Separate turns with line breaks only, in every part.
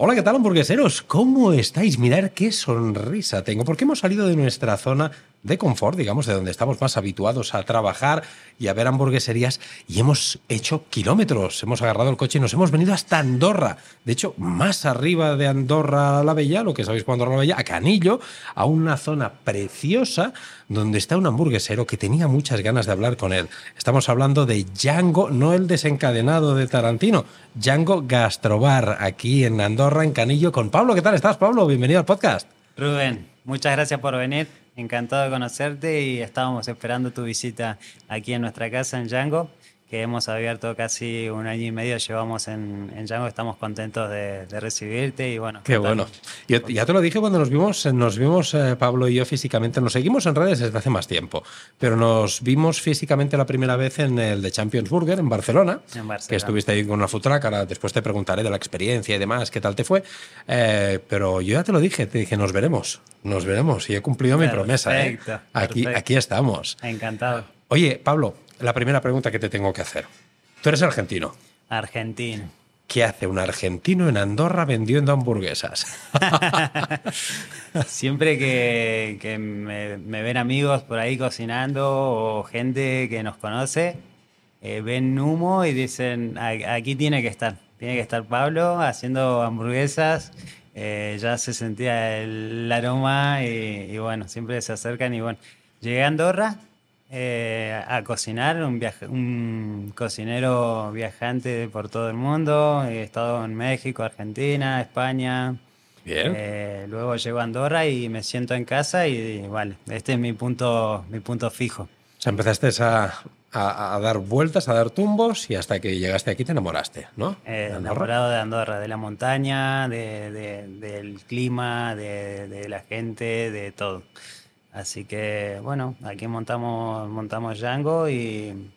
Hola, ¿qué tal hamburgueseros? ¿Cómo estáis? Mirad qué sonrisa tengo, porque hemos salido de nuestra zona de confort, digamos, de donde estamos más habituados a trabajar y a ver hamburgueserías, y hemos hecho kilómetros. Hemos agarrado el coche y nos hemos venido hasta Andorra. De hecho, más arriba de Andorra la Bella, lo que sabéis cuando la Bella, a Canillo, a una zona preciosa donde está un hamburguesero que tenía muchas ganas de hablar con él. Estamos hablando de Django, no el desencadenado de Tarantino, Django Gastrobar, aquí en Andorra, en Canillo, con Pablo. ¿Qué tal estás, Pablo? Bienvenido al podcast.
Rubén, muchas gracias por venir. Encantado de conocerte y estábamos esperando tu visita aquí en nuestra casa en Django, que hemos abierto casi un año y medio, llevamos en, en Django, estamos contentos de, de recibirte y bueno.
Qué bueno. Yo, ya te lo dije cuando nos vimos, nos vimos eh, Pablo y yo físicamente, nos seguimos en redes desde hace más tiempo, pero nos vimos físicamente la primera vez en el de Champions Burger en Barcelona,
En Barcelona.
que estuviste ahí con una truck, ahora después te preguntaré de la experiencia y demás, qué tal te fue, Eh, pero yo ya te lo dije, te dije, nos veremos, nos veremos y he cumplido mi promesa. ¿eh? Aquí,
perfecto.
aquí estamos.
Encantado.
Oye, Pablo, la primera pregunta que te tengo que hacer. Tú eres argentino.
Argentina.
¿Qué hace un argentino en Andorra vendiendo hamburguesas?
Siempre que, que me, me ven amigos por ahí cocinando o gente que nos conoce, eh, ven humo y dicen, "A- aquí tiene que estar, tiene que estar Pablo haciendo hamburguesas. Eh, ya se sentía el aroma y, y bueno, siempre se acercan y bueno, llegué a Andorra eh, a cocinar, un, viaje- un cocinero viajante por todo el mundo, he estado en México, Argentina, España.
Bien.
Eh, luego llego a Andorra y me siento en casa y, vale, este es mi punto, mi punto fijo.
O sea, empezaste a, a- a dar vueltas, a dar tumbos y hasta que llegaste aquí te enamoraste, ¿no?
Eh,
De
enamorado de Andorra, de la montaña, de, de- del clima, de, de la gente, de todo. Así que bueno, aquí montamos, montamos Django y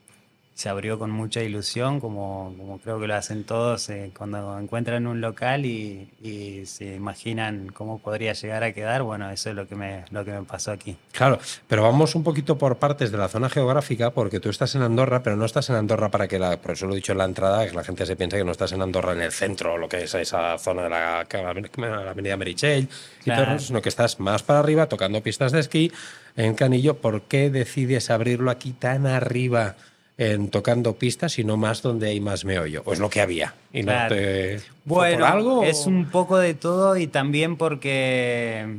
se abrió con mucha ilusión, como, como creo que lo hacen todos eh, cuando encuentran un local y, y se imaginan cómo podría llegar a quedar. Bueno, eso es lo que me, lo que me pasó aquí.
Claro, pero vamos un poquito por partes de la zona geográfica, porque tú estás en Andorra, pero no estás en Andorra para que la. Por eso lo he dicho en la entrada, que la gente se piensa que no estás en Andorra en el centro, lo que es esa zona de la, la avenida y todo
Claro.
sino que estás más para arriba tocando pistas de esquí en Canillo. ¿Por qué decides abrirlo aquí tan arriba? En tocando pistas y no más donde hay más meollo. O es lo que había. Y no te. ¿fue
Bueno,
algo?
es un poco de todo y también porque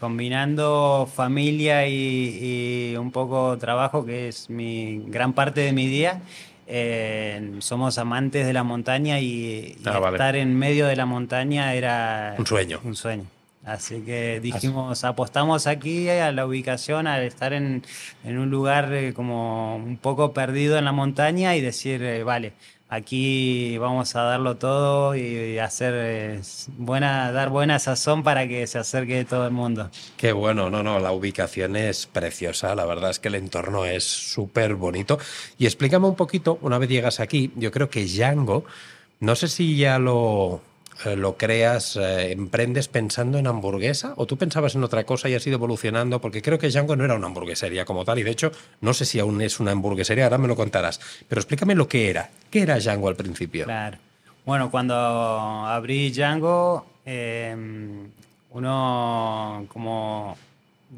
combinando familia y, y un poco trabajo, que es mi gran parte de mi día, eh, somos amantes de la montaña y, y
Ah, vale.
estar en medio de la montaña era
Un sueño.
Un sueño. Así que dijimos, apostamos aquí a la ubicación, al estar en, en un lugar eh, como un poco perdido en la montaña y decir, eh, vale, aquí vamos a darlo todo y, hacer eh, buena, dar buena sazón para que se acerque todo el mundo.
Qué bueno, no, no, la ubicación es preciosa, la verdad es que el entorno es súper bonito. Y explícame un poquito, una vez llegas aquí, yo creo que Django, no sé si ya lo, lo creas, eh, emprendes pensando en hamburguesa o tú pensabas en otra cosa y has ido evolucionando, porque creo que Django no era una hamburguesería como tal y de hecho no sé si aún es una hamburguesería, ahora me lo contarás, pero explícame lo que era. ¿Qué era Django al principio?
Claro. Bueno, cuando abrí Django, eh, uno como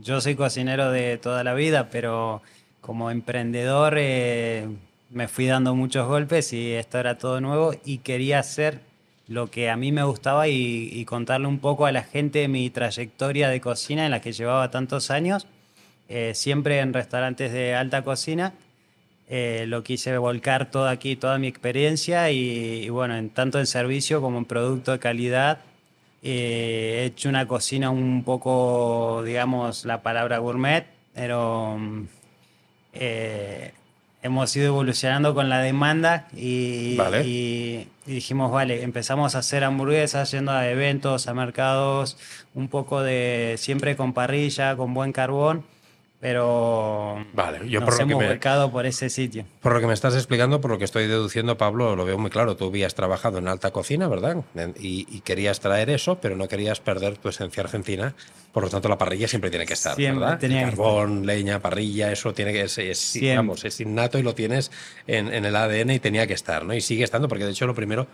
yo soy cocinero de toda la vida, pero como emprendedor eh, me fui dando muchos golpes y esto era todo nuevo y quería hacer lo que a mí me gustaba y, contarle un poco a la gente mi trayectoria de cocina en la que llevaba tantos años, eh, siempre en restaurantes de alta cocina. Eh, lo quise volcar todo aquí, toda mi experiencia y, bueno, en tanto en servicio como en producto de calidad. Eh, he hecho una cocina un poco, digamos, la palabra gourmet, pero mm, hemos ido evolucionando con la demanda y,
Vale.
y- y dijimos, vale, empezamos a hacer hamburguesas yendo a eventos, a mercados, un poco de siempre con parrilla, con buen carbón, pero
Vale, yo
nos
por lo que me-
volcado por ese sitio.
Por lo que me estás explicando, por lo que estoy deduciendo, Pablo, lo veo muy claro. Tú habías trabajado en alta cocina, ¿verdad? Y, y querías traer eso, pero no querías perder tu esencia argentina. Por lo tanto, la parrilla siempre tiene que estar,
Siempre
¿verdad?
tenía que
carbón, leña, parrilla, eso tiene que ser, es, vamos, es innato y lo tienes en, en el ADN y tenía que estar, ¿no? Y sigue estando, porque de hecho lo primero,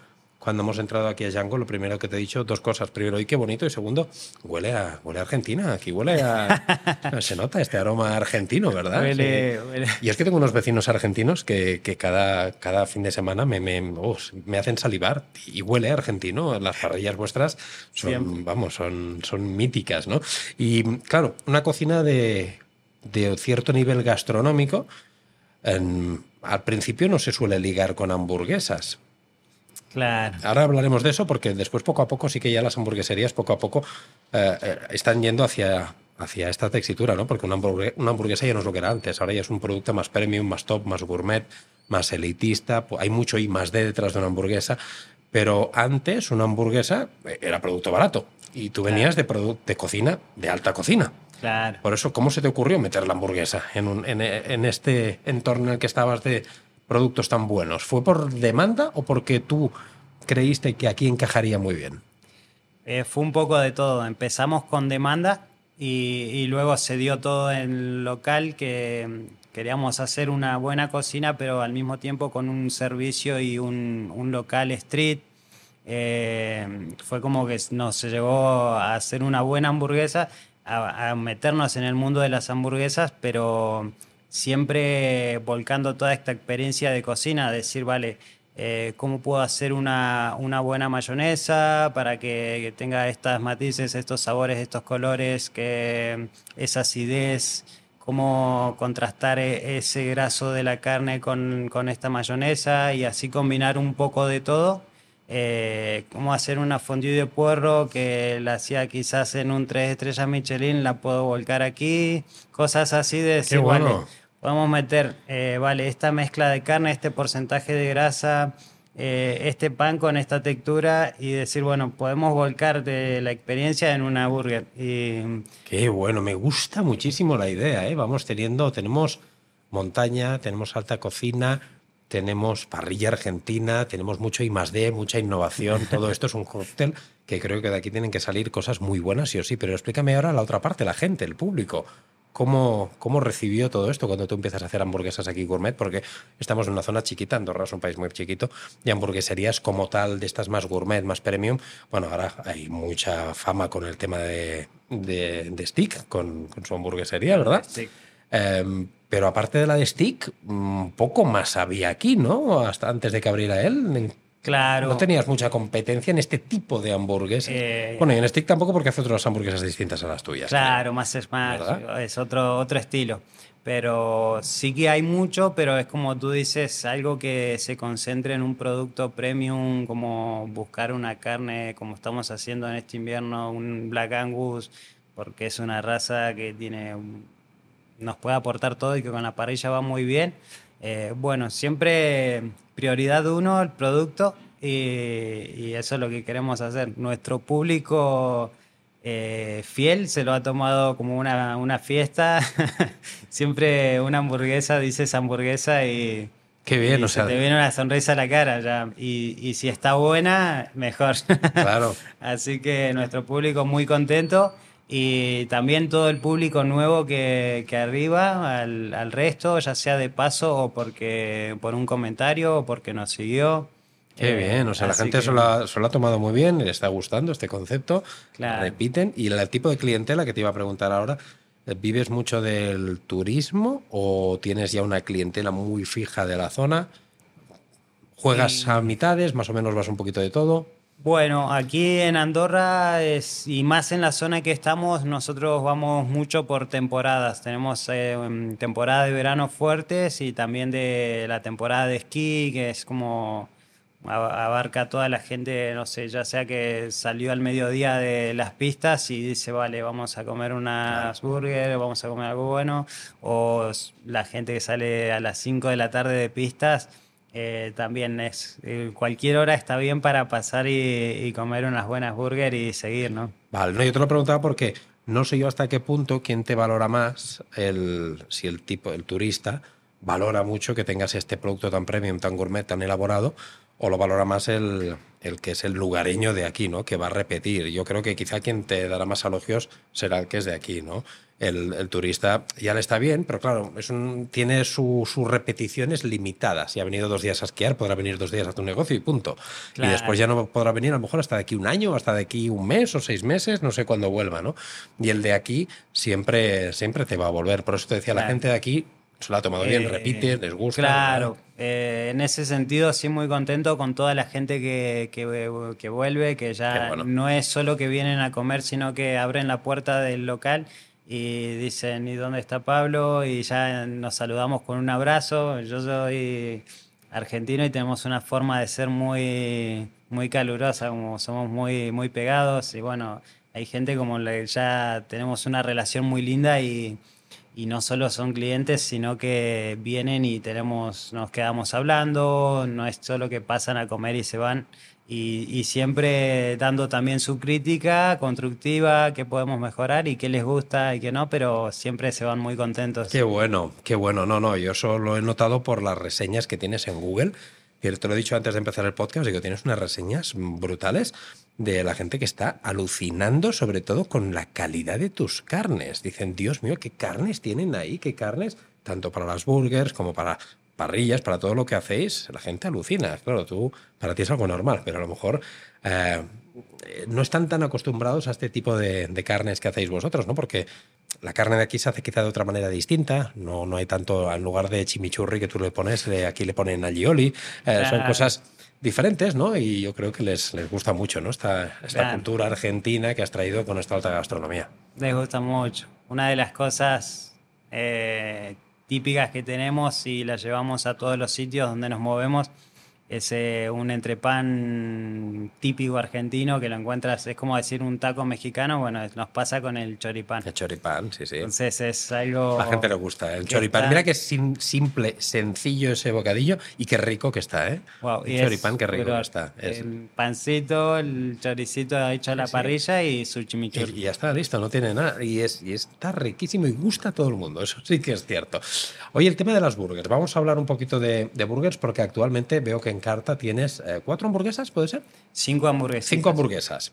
cuando hemos entrado aquí a Django, lo primero que te he dicho, dos cosas. Primero, y qué bonito. Y segundo, huele a, huele a Argentina. Aquí huele a. se nota este aroma argentino, ¿verdad?
Huele, huele.
Y es que tengo unos vecinos argentinos que, que cada, cada fin de semana me, me, oh, me hacen salivar. Y huele a argentino. Las parrillas vuestras son,
Siempre.
vamos, son, son míticas, ¿no? Y claro, una cocina de, de cierto nivel gastronómico. en- al principio no se suele ligar con hamburguesas.
Claro.
Ahora hablaremos de eso porque después poco a poco sí que ya las hamburgueserías poco a poco eh, eh, están yendo hacia, hacia esta textura, ¿no? Porque una, hamburgue- una hamburguesa ya no es lo que era antes, ahora ya es un producto más premium, más top, más gourmet, más elitista, pu- hay mucho I más D detrás de una hamburguesa, pero antes una hamburguesa eh, era producto barato y tú venías de, produ- de cocina, de alta cocina.
Claro.
Por eso, ¿cómo se te ocurrió meter la hamburguesa en, un- en, en este entorno en el que estabas de productos tan buenos? ¿Fue por demanda o porque tú creíste que aquí encajaría muy bien?
Eh, fue un poco de todo. Empezamos con demanda y, y luego se dio todo en local que mm, queríamos hacer una buena cocina, pero al mismo tiempo con un servicio y un, un local street. Eh, fue como que nos llegó a hacer una buena hamburguesa, a, a meternos en el mundo de las hamburguesas, pero siempre volcando toda esta experiencia de cocina, decir, vale, eh, cómo puedo hacer una, una buena mayonesa para que, tenga estas matices, estos sabores, estos colores, que esa acidez, cómo contrastar e- ese graso de la carne con, con esta mayonesa y así combinar un poco de todo. Eh, cómo hacer una fondue de puerro que la hacía quizás en un 3 estrellas Michelin, la puedo volcar aquí, cosas así de decir,
bueno.
vale, Podemos meter, eh, vale, esta mezcla de carne, este porcentaje de grasa, eh, este pan con esta textura y decir, bueno, podemos volcar de la experiencia en una burger. Y
Qué bueno, me gusta muchísimo la idea, ¿eh? Vamos teniendo, tenemos montaña, tenemos alta cocina, tenemos parrilla argentina, tenemos mucho I más D, mucha innovación, todo esto es un cóctel que creo que de aquí tienen que salir cosas muy buenas, sí o sí, pero explícame ahora la otra parte, la gente, el público. ¿Cómo, ¿Cómo recibió todo esto cuando tú empiezas a hacer hamburguesas aquí gourmet? Porque estamos en una zona chiquita, Andorra es un país muy chiquito, y hamburgueserías como tal, de estas más gourmet, más premium, bueno, ahora hay mucha fama con el tema de, de, de Stick, con, con su hamburguesería, ¿verdad?
Sí.
Em, pero aparte de la de Stick, mm, poco más había aquí, ¿no? Hasta antes de que abriera él.
Claro,
No tenías mucha competencia en este tipo de hamburguesas.
Eh,
bueno, y en Stick tampoco porque hace otras hamburguesas distintas a las tuyas.
claro, más smash,
¿Verdad?
es otro, otro estilo. Pero sí que hay mucho, pero es como tú dices, algo que se concentre en un producto premium, como buscar una carne, como estamos haciendo en este invierno, un Black Angus, porque es una raza que tiene nos puede aportar todo y que con la parrilla va muy bien. Eh, bueno, siempre prioridad uno, el producto, y, y eso es lo que queremos hacer. Nuestro público eh, fiel se lo ha tomado como una, una fiesta. siempre una hamburguesa, dices hamburguesa y...
Qué bien,
y
o
se
sea-
te viene una sonrisa a la cara ya. Y, y si está buena, mejor.
Claro.
Así que nuestro público muy contento y también todo el público nuevo que, que arriba al, al resto, ya sea de paso o porque por un comentario o porque nos siguió.
Qué
Eh,
bien, o sea, la gente
que-
se, lo ha, se lo ha tomado muy bien, le está gustando este concepto,
Claro.
repiten. Y el tipo de clientela que te iba a preguntar ahora, ¿vives mucho del turismo o tienes ya una clientela muy fija de la zona? ¿Juegas a mitades, más o menos vas un poquito de todo?
Bueno, aquí en Andorra es, y más en la zona que estamos, nosotros vamos mucho por temporadas. Tenemos eh, em, temporada de verano fuertes y también de la temporada de esquí, que es como abarca a toda la gente, no sé, ya sea que salió al mediodía de las pistas y dice, vale, vamos a comer unas burgers, vamos a comer algo bueno, o la gente que sale a las 5 de la tarde de pistas. Eh, también es eh, cualquier hora está bien para pasar y, y comer unas buenas burgers y seguir, ¿no?
Vale, no, yo te lo preguntaba porque no sé yo hasta qué punto quién te valora más, el, si el tipo, el turista, valora mucho que tengas este producto tan premium, tan gourmet, tan elaborado, o lo valora más el, el que es el lugareño de aquí, ¿no? Que va a repetir. Yo creo que quizá quien te dará más elogios será el que es de aquí, ¿no? El, turista ya le está bien, pero claro, es un, tiene sus repeticiones limitadas. Si ha venido dos días a esquiar, podrá venir dos días a tu negocio y punto. Y después ya no podrá venir a lo mejor hasta de aquí un año, hasta de aquí un mes o seis meses, no sé cuándo vuelva, ¿no? Y el de aquí siempre, siempre te va a volver. Por eso te decía, la gente de aquí se lo ha tomado bien, eh, repite, les gusta.
Claro, eh, en ese sentido sí muy contento con toda la gente que, que, vuelve, que ya no es solo que vienen a comer, sino que abren la puerta del local y dicen, ¿y dónde está Pablo? Y ya nos saludamos con un abrazo. Yo soy argentino y tenemos una forma de ser muy, muy calurosa, como somos muy, muy pegados y bueno, hay gente como ya tenemos una relación muy linda y y no solo son clientes, sino que vienen y tenemos, nos quedamos hablando, no es solo que pasan a comer y se van, y, siempre dando también su crítica constructiva, qué podemos mejorar y qué les gusta y qué no, pero siempre se van muy contentos.
Qué bueno, qué bueno, no, no, yo solo he notado por las reseñas que tienes en Google te lo he dicho antes de empezar el podcast, digo, tienes unas reseñas brutales de la gente que está alucinando sobre todo con la calidad de tus carnes. Dicen, Dios mío, qué carnes tienen ahí, qué carnes, tanto para las burgers como para parrillas, para todo lo que hacéis, la gente alucina. Claro, tú, para ti es algo normal, pero a lo mejor eh, no están tan acostumbrados a este tipo de, de, carnes que hacéis vosotros, ¿no? Porque la carne de aquí se hace quizá de otra manera distinta. No, no hay tanto, en lugar de chimichurri que tú le pones, aquí le ponen alioli. Eh, son cosas diferentes, ¿no? Y yo creo que les, les gusta mucho, ¿no? Esta, esta cultura argentina que has traído con esta alta gastronomía.
Les gusta mucho. Una de las cosas eh, típicas que tenemos y las llevamos a todos los sitios donde nos movemos es eh, un entrepan típico argentino que lo encuentras, es como decir un taco mexicano, bueno, nos pasa con el choripán.
El choripán, sí, sí.
Entonces es algo...
La gente le gusta, el choripán. Mira que es simple, sencillo ese bocadillo y qué rico que está, ¿eh?
Wow, el
choripán, qué rico que está.
El pancito, el choricito hecho a la parrilla y su chimichurri.
Y, ya está, listo, no tiene nada. Y, es, y está riquísimo y gusta a todo el mundo, eso sí que es cierto. Oye, el tema de las burgers. Vamos a hablar un poquito de, de burgers porque actualmente veo que en carta tienes eh, cuatro hamburguesas, ¿puede ser?
Cinco hamburguesas.
Cinco hamburguesas.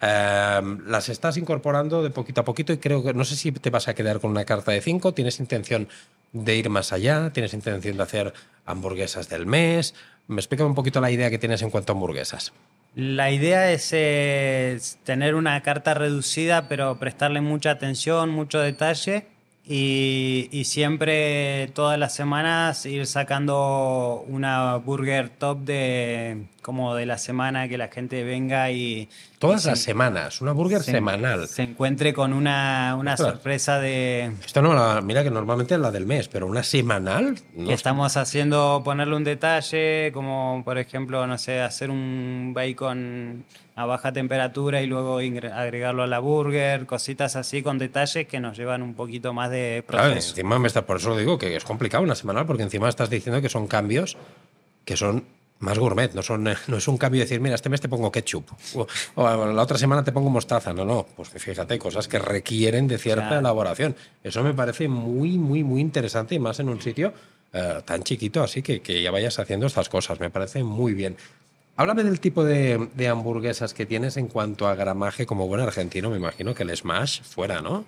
Em, las estás incorporando de poquito a poquito y creo que no sé si te vas a quedar con una carta de cinco. ¿Tienes intención de ir más allá? ¿Tienes intención de hacer hamburguesas del mes? Me explica un poquito la idea que tienes en cuanto a hamburguesas.
La idea es, es tener una carta reducida, pero prestarle mucha atención, mucho detalle y, siempre, todas las semanas, ir sacando una burger top de como de la semana que la gente venga y...
Todas las semanas, una burger semanal.
Se encuentre con una, una sorpresa de...
Esto no, mira que normalmente es la del mes, pero una semanal...
estamos haciendo, ponerle un detalle, como por ejemplo, no sé, hacer un bacon a baja temperatura y luego agregarlo a la burger, cositas así con detalles que nos llevan un poquito más de proceso.
Claro, encima me está, por eso digo que es complicado una semanal, porque encima estás diciendo que son cambios que son más gourmet, no, son, no es un cambio de decir, mira, este mes te pongo ketchup, o, la otra semana te pongo mostaza, no, no, pues fíjate, cosas que requieren de cierta elaboración. Eso me parece muy, muy, muy interesante y más en un sitio eh, tan chiquito, así que, que ya vayas haciendo estas cosas, me parece muy bien. Háblame del tipo de, hamburguesas que tienes en cuanto a gramaje como buen argentino. Me imagino que el smash fuera, ¿no?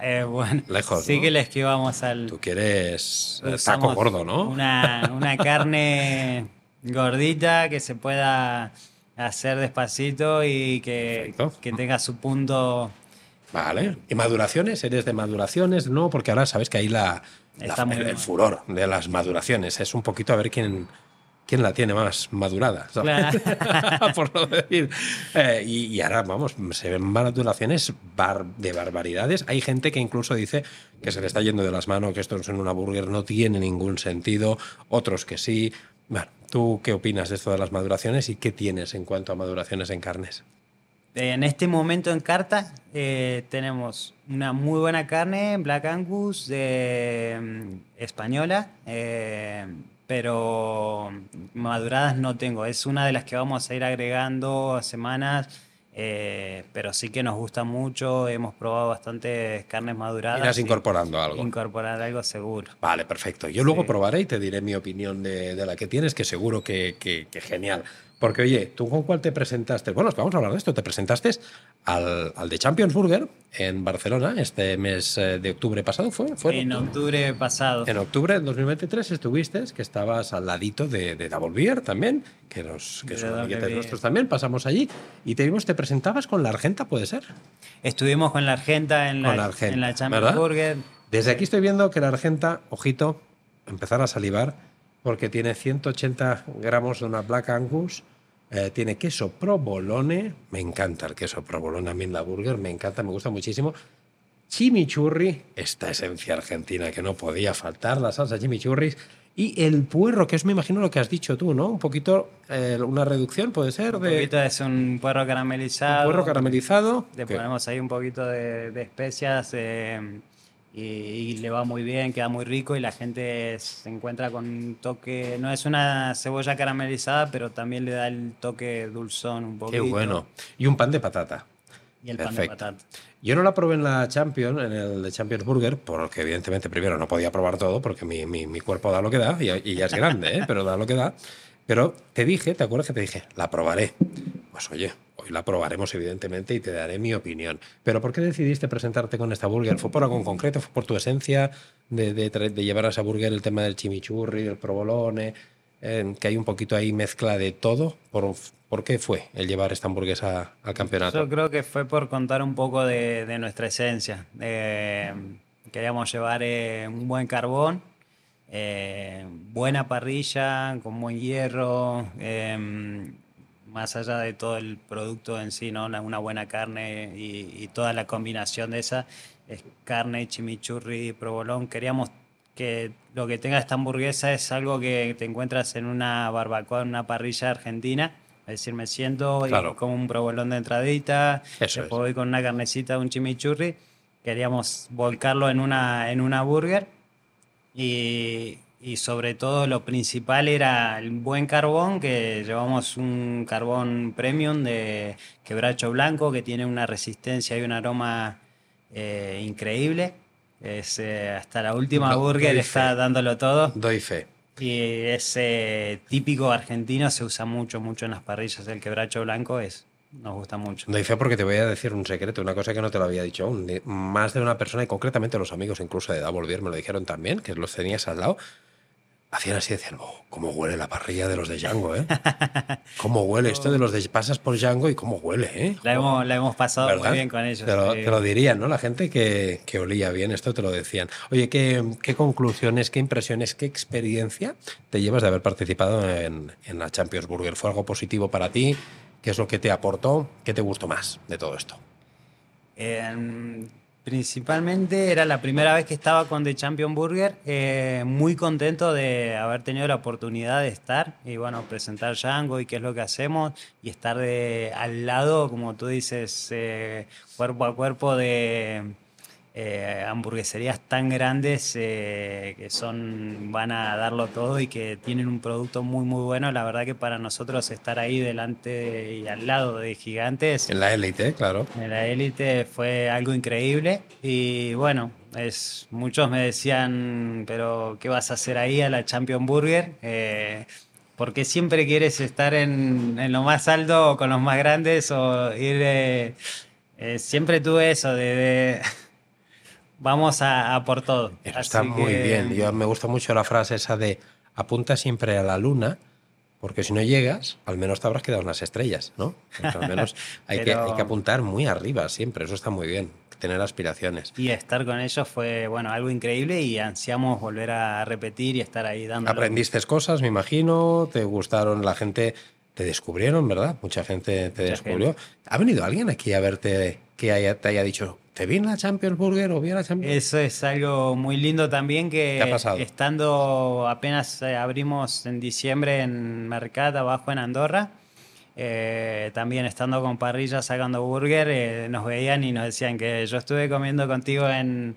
Eh, bueno, Lejos, sí que le esquivamos al...
Tú quieres taco gordo, ¿no?
Una, una carne gordita que se pueda hacer despacito y que, que tenga su punto...
Vale. ¿Y maduraciones? ¿Eres de maduraciones? No, porque ahora sabes que hay la, el furor de las maduraciones. Es un poquito a ver quién quién la tiene más madurada, por no decir. Eh, y, ahora, vamos, se ven maduraciones de barbaridades. Hay gente que incluso dice que se le está yendo de las manos, que esto en una burger no tiene ningún sentido, otros que sí. Bueno, ¿tú qué opinas de esto de las maduraciones y qué tienes en cuanto a maduraciones en carnes?
En este momento en carta eh, tenemos una muy buena carne, Black Angus, de, mm, española. Eh, pero maduradas no tengo. Es una de las que vamos a ir agregando a semanas. Eh, pero sí que nos gusta mucho, hemos probado bastantes carnes maduradas.
Irás incorporando algo.
Incorporar algo seguro.
Vale, perfecto. Yo luego probaré y te diré mi opinión de, de la que tienes, que seguro que, que, que genial. Porque, oye, ¿tú con cuál te presentaste? Bueno, vamos a hablar de esto. Te presentaste al, al de Champions Burger en Barcelona este mes eh, de octubre pasado, ¿fue? ¿Fue
en octubre pasado.
En octubre del 2023 estuviste, que estabas al ladito de, de Double Beer también, que, los, que son amiguetes nuestros también. Pasamos allí y te vimos, te presentabas con la Argenta, ¿puede ser?
Estuvimos con la Argenta en la, la, Argenta, en la Champions ¿verdad? Burger.
Desde aquí estoy viendo que la Argenta, ojito, empezar a salivar porque tiene 180 gramos de una Black Angus, eh, tiene queso provolone, me encanta el queso provolone a mí en la burger, me encanta, me gusta muchísimo. Chimichurri, esta esencia argentina que no podía faltar, la salsa chimichurri. Y el puerro, que es, me imagino, lo que has dicho tú, ¿no? Un poquito, eh, una reducción, puede ser.
Un poquito es un puerro caramelizado.
Un puerro caramelizado.
Le ponemos ahí un poquito de, de especias. Eh, y, y, le va muy bien, queda muy rico y la gente se encuentra con un toque, no es una cebolla caramelizada, pero también le da el toque dulzón un poquito.
Qué bueno. Y un pan de patata.
Y el Perfecto. pan de patata.
Yo no la probé en la Champions, en el de Champions Burger, porque evidentemente primero no podía probar todo, porque mi, mi, mi cuerpo da lo que da, y, y ya es grande, ¿eh? pero da lo que da. Pero te dije, ¿te acuerdas que te dije? La probaré. Pues oye, hoy la probaremos evidentemente y te daré mi opinión. Pero ¿por qué decidiste presentarte con esta burger? ¿Fue por algo en concreto? ¿Fue por tu esencia de, de, de llevar a esa burger el tema del chimichurri, el provolone? Eh, que hay un poquito ahí mezcla de todo. ¿Por, ¿por qué fue el llevar esta hamburguesa al campeonato?
Yo creo que fue por contar un poco de, de nuestra esencia. Eh, queríamos llevar eh, un buen carbón, eh, buena parrilla, con buen hierro, eh, más allá de todo el producto en sí, ¿no? una buena carne y, y toda la combinación de esa, es carne, chimichurri, provolón. Queríamos que lo que tenga esta hamburguesa es algo que te encuentras en una barbacoa, en una parrilla argentina. Es decir, me siento
Claro.
y como un provolón de entradita,
Eso
después
es.
voy con una carnecita, un chimichurri. Queríamos volcarlo en una, en una burger y, y sobre todo lo principal era el buen carbón, que llevamos un carbón premium de quebracho blanco que tiene una resistencia y un aroma eh, increíble. Es, eh, hasta la última
Do-
burger está dándolo todo.
Doy fe.
Y es eh, típico argentino, se usa mucho, mucho en las parrillas. El quebracho blanco es, nos gusta mucho.
Doy fe porque te voy a decir un secreto, una cosa que no te lo había dicho aún. Más de una persona, y concretamente los amigos incluso de Double Beer me lo dijeron también, que los tenías al lado, hacían así, decían, oh, cómo huele la parrilla de los de Django, ¿eh? ¿Cómo huele esto de los de... Pasas por Django y cómo huele, ¿eh?
La hemos, la hemos pasado
¿Verdad?
muy bien con ellos.
Te lo,
sí.
te lo dirían, ¿no? La gente que, que olía bien, esto te lo decían. Oye, ¿qué, qué conclusiones, qué impresiones, qué experiencia te llevas de haber participado en, en la Champions Burger? ¿Fue algo positivo para ti? ¿Qué es lo que te aportó? ¿Qué te gustó más de todo esto?
Eh, principalmente era la primera vez que estaba con The Champion Burger, eh, muy contento de haber tenido la oportunidad de estar y bueno, presentar Django y qué es lo que hacemos y estar de, al lado, como tú dices, eh, cuerpo a cuerpo de eh, hamburgueserías tan grandes eh, que son van a darlo todo y que tienen un producto muy muy bueno. La verdad que para nosotros estar ahí delante y al lado de gigantes
En la élite, claro.
en la élite fue algo increíble y bueno, es, muchos me decían, pero ¿qué vas a hacer ahí a la Champion Burger? Eh, porque siempre quieres estar en, en lo más alto o con los más grandes o ir... eh, siempre tuve eso de... de vamos a, a por todo.
Eso está muy bien. Yo me gusta mucho la frase esa de apunta siempre a la luna, porque si no llegas, al menos te habrás quedado en las estrellas, ¿no? Al menos hay, que, hay que apuntar muy arriba siempre, eso está muy bien, tener aspiraciones.
Y estar con ellos fue, bueno, algo increíble y ansiamos volver a repetir y estar ahí dando.
Aprendiste cosas, me imagino, te gustaron, la gente te descubrieron, ¿verdad? Mucha gente te
Mucha
descubrió. ¿Ha venido alguien aquí a verte que haya- te haya dicho, te vi en la Champions Burger o vi en la Champions?
Eso es algo muy lindo también que
¿Qué ha pasado?
estando apenas eh, abrimos en diciembre en Mercat abajo en Andorra, eh, también estando con parrilla sacando burger, eh, nos veían y nos decían que yo estuve comiendo contigo en.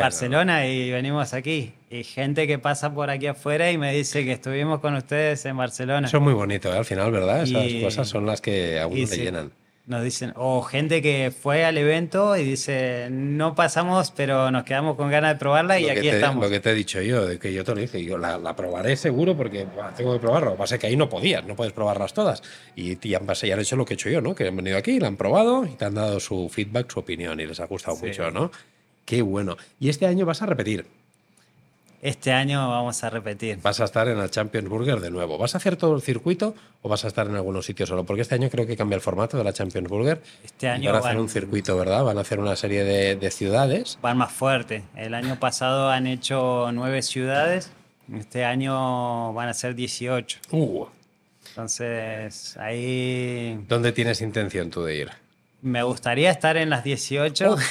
Barcelona y venimos aquí. Y gente que pasa por aquí afuera y me dice que estuvimos con ustedes en Barcelona.
Eso es muy bonito, ¿eh? al final, ¿verdad? Esas
Y-
cosas son las que a uno
y
le
sí.
llenan.
Nos dicen, o gente que fue al evento y dice, no pasamos, pero nos quedamos con ganas de probarla y
Lo
aquí
te-
estamos.
Lo que te he dicho yo, de que yo te lo dije, yo la, la probaré seguro porque tengo que probarlo. Lo que pasa es que ahí no podías, no puedes probarlas todas. Y, y han, y han hecho lo que he hecho yo, ¿no? Que han venido aquí, la han probado y te han dado su feedback, su opinión y les ha gustado
Sí.
mucho, ¿no? Qué bueno. Y este año vas a repetir.
Este año vamos a repetir.
Vas a estar en el Champions Burger de nuevo. ¿Vas a hacer todo el circuito o vas a estar en algunos sitios solo? Porque este año creo que cambia el formato de la Champions Burger.
Este
Y
año
van a hacer
van-
un circuito, ¿verdad? Van a hacer una serie de, de ciudades.
Van más fuerte. El año pasado han hecho nueve ciudades. Este año van a ser 18.
Uh,
Entonces, ahí
¿Dónde tienes intención tú de ir?
Me gustaría estar en las 18.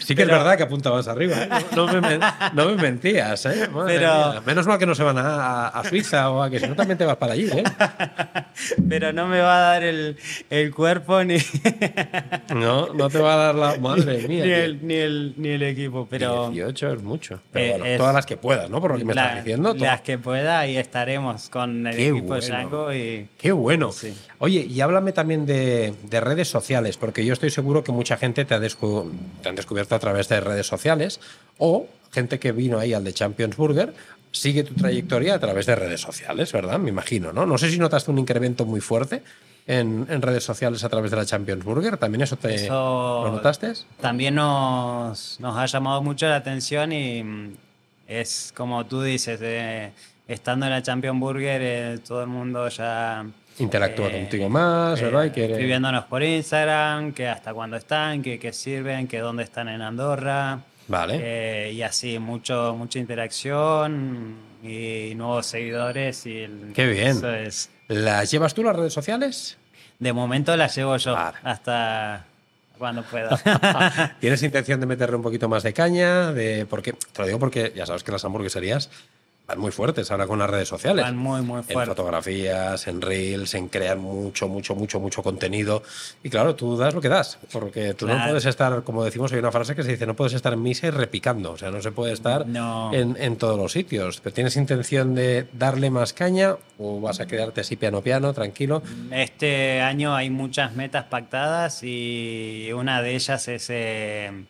Sí que es verdad que apuntabas arriba, ¿eh? no, no me, men- no me mentías. ¿eh?
Pero-.
Menos mal que no se van a, Suiza o a que si no también te vas para allí. ¿eh?
pero no me va a dar el, el cuerpo ni,
No, no te va a dar la madre mía.
ni, el, ni, el, ni el equipo. Pero
18 es mucho. Pero
Eh,
bueno,
es-
todas las que puedas, ¿no? Por lo que me
la-
estás diciendo.
las que pueda y estaremos con el
Qué
equipo
bueno.
Y
Qué bueno.
Sí.
Oye, y háblame también de, de redes sociales, porque yo estoy seguro que mucha gente te, ha descu- te han descubierto a través de redes sociales o gente que vino ahí al de Champions Burger sigue tu trayectoria a través de redes sociales, ¿verdad? Me imagino, ¿no? No sé si notaste un incremento muy fuerte en, en redes sociales a través de la Champions Burger. ¿También eso te
Eso-
lo notaste?
también nos, nos ha llamado mucho la atención y mm, es como tú dices, eh, estando en la Champion Burger, eh, todo el mundo ya...
Interactúa
eh,
contigo más, ¿verdad? Y
eh, Escribiéndonos por Instagram, que hasta cuándo están, que, que sirven, que dónde están en Andorra.
Vale.
Eh, y así, mucho, mucha interacción y nuevos seguidores. Y el-
Qué bien.
eso es-
¿Las llevas tú las redes sociales?
de momento las llevo yo
Vale.
hasta cuando pueda.
¿Tienes intención de meterle un poquito más de caña? De, porque, te lo digo porque ya sabes que las hamburgueserías van muy fuertes ahora con las redes sociales.
Van muy, muy
En
fuertes.
fotografías, en reels, en crear mucho, mucho, mucho, mucho contenido. Y claro, tú das lo que das, porque tú no
Claro.
puedes estar, como decimos, hay una frase que se dice, no puedes estar en misa y repicando, o sea, no se puede estar
No.
en, en todos los sitios. ¿Pero ¿Tienes intención de darle más caña o vas a quedarte así piano piano, tranquilo?
Este año hay muchas metas pactadas y una de ellas es eh,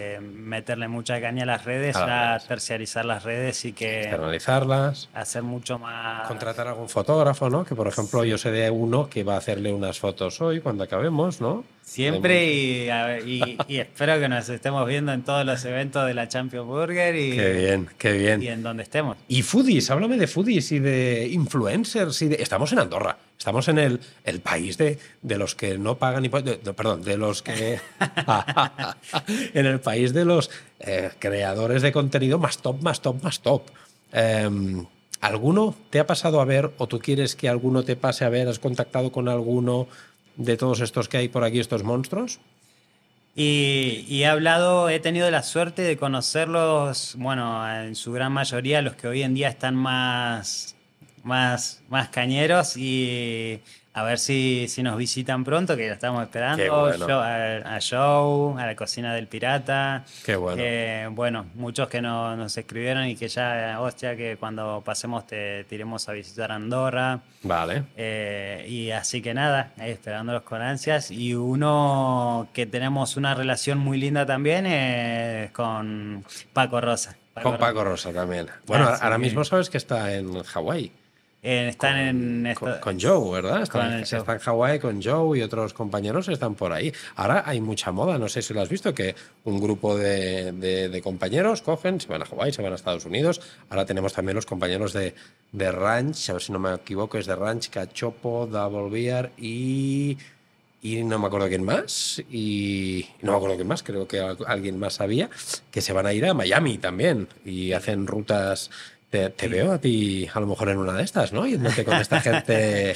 eh, meterle mucha caña a las redes,
A redes.
terciarizar las redes y que
Externalizarlas.
hacer mucho más...
Contratar a algún fotógrafo, ¿no? Que por ejemplo yo sé de uno que va a hacerle unas fotos hoy cuando acabemos, ¿no?
Siempre y, a ver, y- y espero que nos estemos viendo en todos los eventos de la Champions Burger y,
Qué bien, qué bien.
y en donde estemos.
Y foodies, háblame de foodies y de influencers. Y de... Estamos en Andorra, estamos en el, el país de, de los que no pagan impu- de- de- perdón, de los que. en el país de los eh, creadores de contenido más top, más top, más top. Em, ¿Alguno te ha pasado a ver o tú quieres que alguno te pase a ver? ¿Has contactado con alguno de todos estos que hay por aquí, estos monstruos?
Y, he hablado, he tenido la suerte de conocerlos, bueno, en su gran mayoría, los que hoy en día están más, más, más cañeros y a ver si, si nos visitan pronto, que ya estamos esperando.
Bueno.
Yo- a, a Joe, a la cocina del pirata.
Qué bueno.
Eh, bueno, muchos que no- nos escribieron y que ya, hostia, que cuando pasemos te, te iremos a visitar Andorra.
Vale.
Eh, y así que nada, ahí esperándolos con ansias. Y uno que tenemos una relación muy linda también es con Paco Rosa.
Con
Rosa.
Paco Rosa también. Bueno,
Ah, sí.
ahora mismo sabes que está en Hawái.
Eh, están en esta-
con Joe, ¿verdad? Está,
Con el
está
Joe.
en Hawái con Joe y otros compañeros están por ahí. Ahora hay mucha moda, no sé si lo has visto, que un grupo de, de- de compañeros cogen, se van a Hawái, se van a Estados Unidos. Ahora tenemos también los compañeros de, de Ranch, a ver si no me equivoco, es de Ranch, Cachopo, Double Beer y... Y no me acuerdo quién más, y no me acuerdo quién más, creo que al- alguien más sabía, que se van a ir a Miami también y hacen rutas. Te, te veo a ti a lo mejor en una de estas, ¿no? Yéndote con esta gente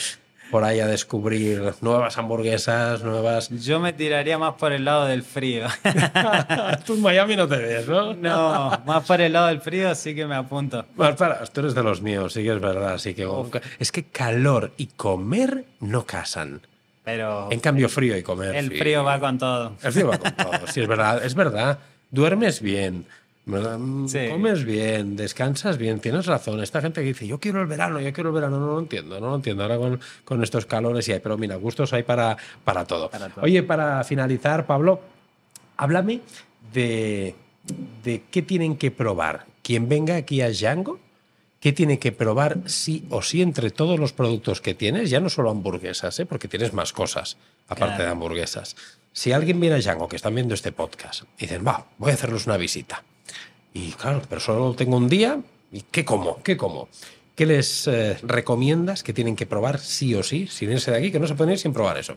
por ahí a descubrir nuevas hamburguesas, nuevas.
Yo me tiraría más por el lado del frío.
Tú en Miami no te ves, ¿no?
no, más por el lado del frío sí que me apunto.
Más para, tú eres de los míos, sí que es verdad. Así que es que calor y comer no casan.
Pero
En cambio, frío y comer.
el
sí.
frío va con todo.
El frío va con todo, sí, es verdad, es verdad. Duermes bien, Mm,
Sí.
Comes bien, descansas bien, tienes razón. Esta gente que dice, yo quiero el verano, yo quiero el verano, no lo entiendo, no lo entiendo. Ahora con, con estos calores y hay, pero mira, gustos hay para, para, todo.
Para todo.
Oye, para finalizar, Pablo, háblame de, de qué tienen que probar. Quien venga aquí a Django, ¿qué tiene que probar sí o sí entre todos los productos que tienes? Ya no solo hamburguesas, ¿eh? porque tienes más cosas aparte
Claro.
de hamburguesas. Si alguien viene a Django, que están viendo este podcast, y dicen, va, voy a hacerles una visita. Y claro, pero solo tengo un día, ¿y qué como? ¿Qué como? ¿Qué les eh, recomiendas que tienen que probar sí o sí, sin irse de aquí, que no se pueden ir sin probar eso?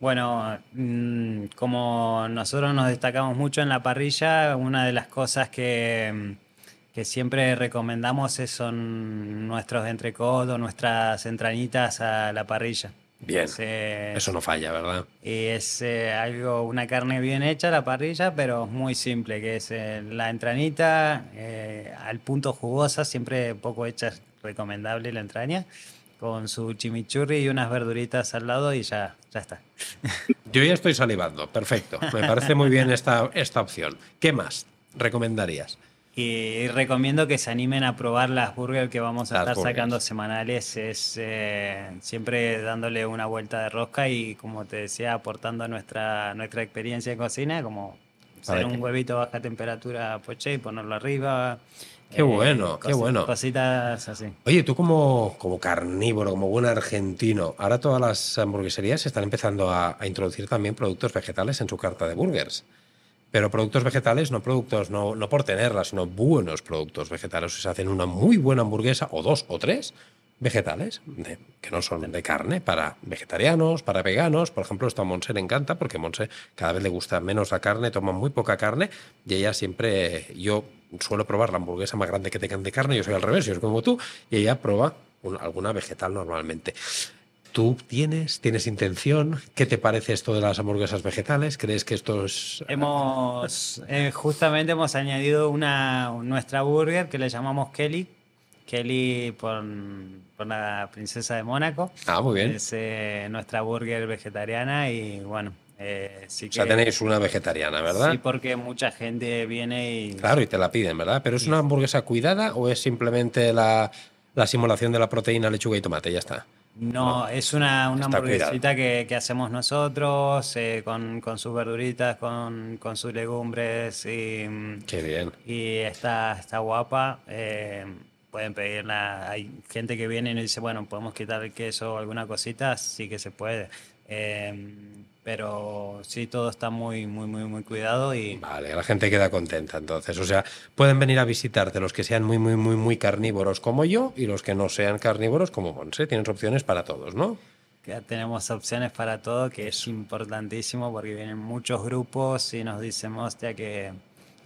Bueno, mm, como nosotros nos destacamos mucho en la parrilla, una de las cosas que, mm, que siempre recomendamos son nuestros entrecotos, nuestras entrañitas a la parrilla.
Bien,
Es, eh,
eso no falla, ¿verdad?
Y es eh, algo, una carne bien hecha a la parrilla, pero muy simple, que es eh, la entranita al punto jugosa, siempre poco hecha, es recomendable la entraña, con su chimichurri y unas verduritas al lado y ya, ya está.
Yo ya estoy salivando, perfecto. Me parece muy bien esta, esta opción. ¿Qué más recomendarías?
Y recomiendo que se animen a probar las burgers que vamos a
Las
estar
burgers.
sacando semanales. Es eh, siempre dándole una vuelta de rosca y, como te decía, aportando nuestra, nuestra experiencia en cocina, como hacer un huevito a baja temperatura poché y ponerlo arriba. eh,
Qué bueno, qué bueno.
Cositas así.
Oye, tú como, como carnívoro, como buen argentino, ahora todas las hamburgueserías están empezando a, a introducir también productos vegetales en su carta de burgers. Pero productos vegetales, no productos, no, no por tenerlas, sino buenos productos vegetales. Se hacen una muy buena hamburguesa, o dos o tres vegetales, que no son de carne, para vegetarianos, para veganos. Por ejemplo, esto a Monse le encanta, porque a Monse cada vez le gusta menos la carne, toma muy poca carne, y ella siempre, yo suelo probar la hamburguesa más grande que tengan de carne, yo soy al revés, yo soy como tú, y ella prueba un- alguna vegetal normalmente. ¿Tú tienes, tienes intención? ¿Qué te parece esto de las hamburguesas vegetales? ¿Crees que esto es...
Hemos, eh, justamente hemos añadido una, nuestra burger que le llamamos Kelly. Kelly por, por la princesa de Mónaco.
Ah, muy bien.
Es eh, nuestra burger vegetariana y bueno, eh, sí
O
que...
sea, tenéis una vegetariana, ¿verdad?
Sí, porque mucha gente viene y...
Claro, y te la piden, ¿verdad? ¿Pero es una hamburguesa cuidada o es simplemente la, la simulación de la proteína, lechuga y tomate? Ya está.
No, es una, una hamburguesita que, que hacemos nosotros eh, con, con sus verduritas, con, con sus legumbres y,
Qué bien.
y está, está guapa. eh, pueden pedirla. Hay gente que viene y nos dice, bueno, podemos quitar el queso o alguna cosita, sí que se puede. Eh, pero sí, todo está muy, muy, muy, muy cuidado y
Vale, la gente queda contenta entonces. O sea, pueden venir a visitarte los que sean muy, muy, muy, muy carnívoros como yo y los que no sean carnívoros como Monse. Tienes opciones para todos, ¿no?
que tenemos opciones para todo, que es importantísimo porque vienen muchos grupos y nos dicen, hostia, que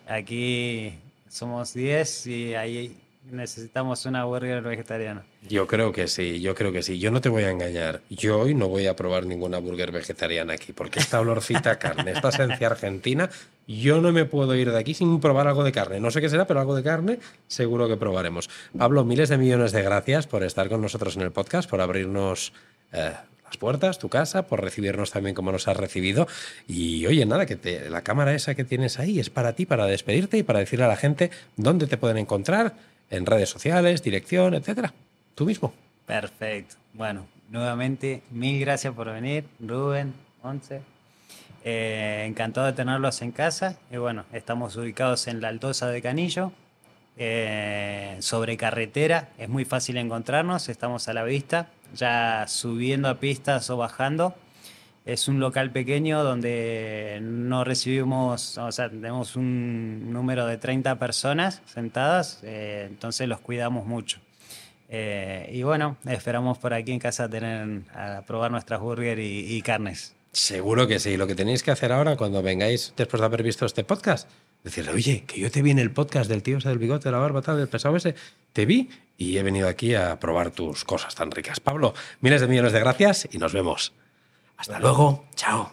aquí somos 10 y ahí necesitamos una burger vegetariana.
Yo creo que sí, yo creo que sí. Yo no te voy a engañar. Yo hoy no voy a probar ninguna burger vegetariana aquí, porque esta olorcita carne, esta esencia argentina, yo no me puedo ir de aquí sin probar algo de carne. No sé qué será, pero algo de carne seguro que probaremos. Pablo, miles de millones de gracias por estar con nosotros en el podcast, por abrirnos eh, puertas, tu casa, por recibirnos también como nos has recibido. Y oye, nada, que te- la cámara esa que tienes ahí es para ti, para despedirte y para decirle a la gente dónde te pueden encontrar, en redes sociales, dirección, etcétera. Tú mismo.
Perfecto. Bueno, nuevamente, mil gracias por venir, Rubén, Once. Eh, encantado de tenerlos en casa. Y bueno, estamos ubicados en la Altosa de Canillo, eh, sobre carretera. Es muy fácil encontrarnos, estamos a la vista, ya subiendo a pistas o bajando. Es un local pequeño donde no recibimos, o sea, tenemos un número de 30 personas sentadas, eh, entonces los cuidamos mucho. Eh, y bueno, esperamos por aquí en casa tener a probar nuestras burger y, carnes.
Seguro que sí. Lo que tenéis que hacer ahora cuando vengáis después de haber visto este podcast, decirle, oye, que yo te vi en el podcast del tío ese del bigote, de la barba, tal, del pesado ese, te vi y he venido aquí a probar tus cosas tan ricas. Pablo, miles de millones de gracias y nos vemos. Hasta luego. Chao.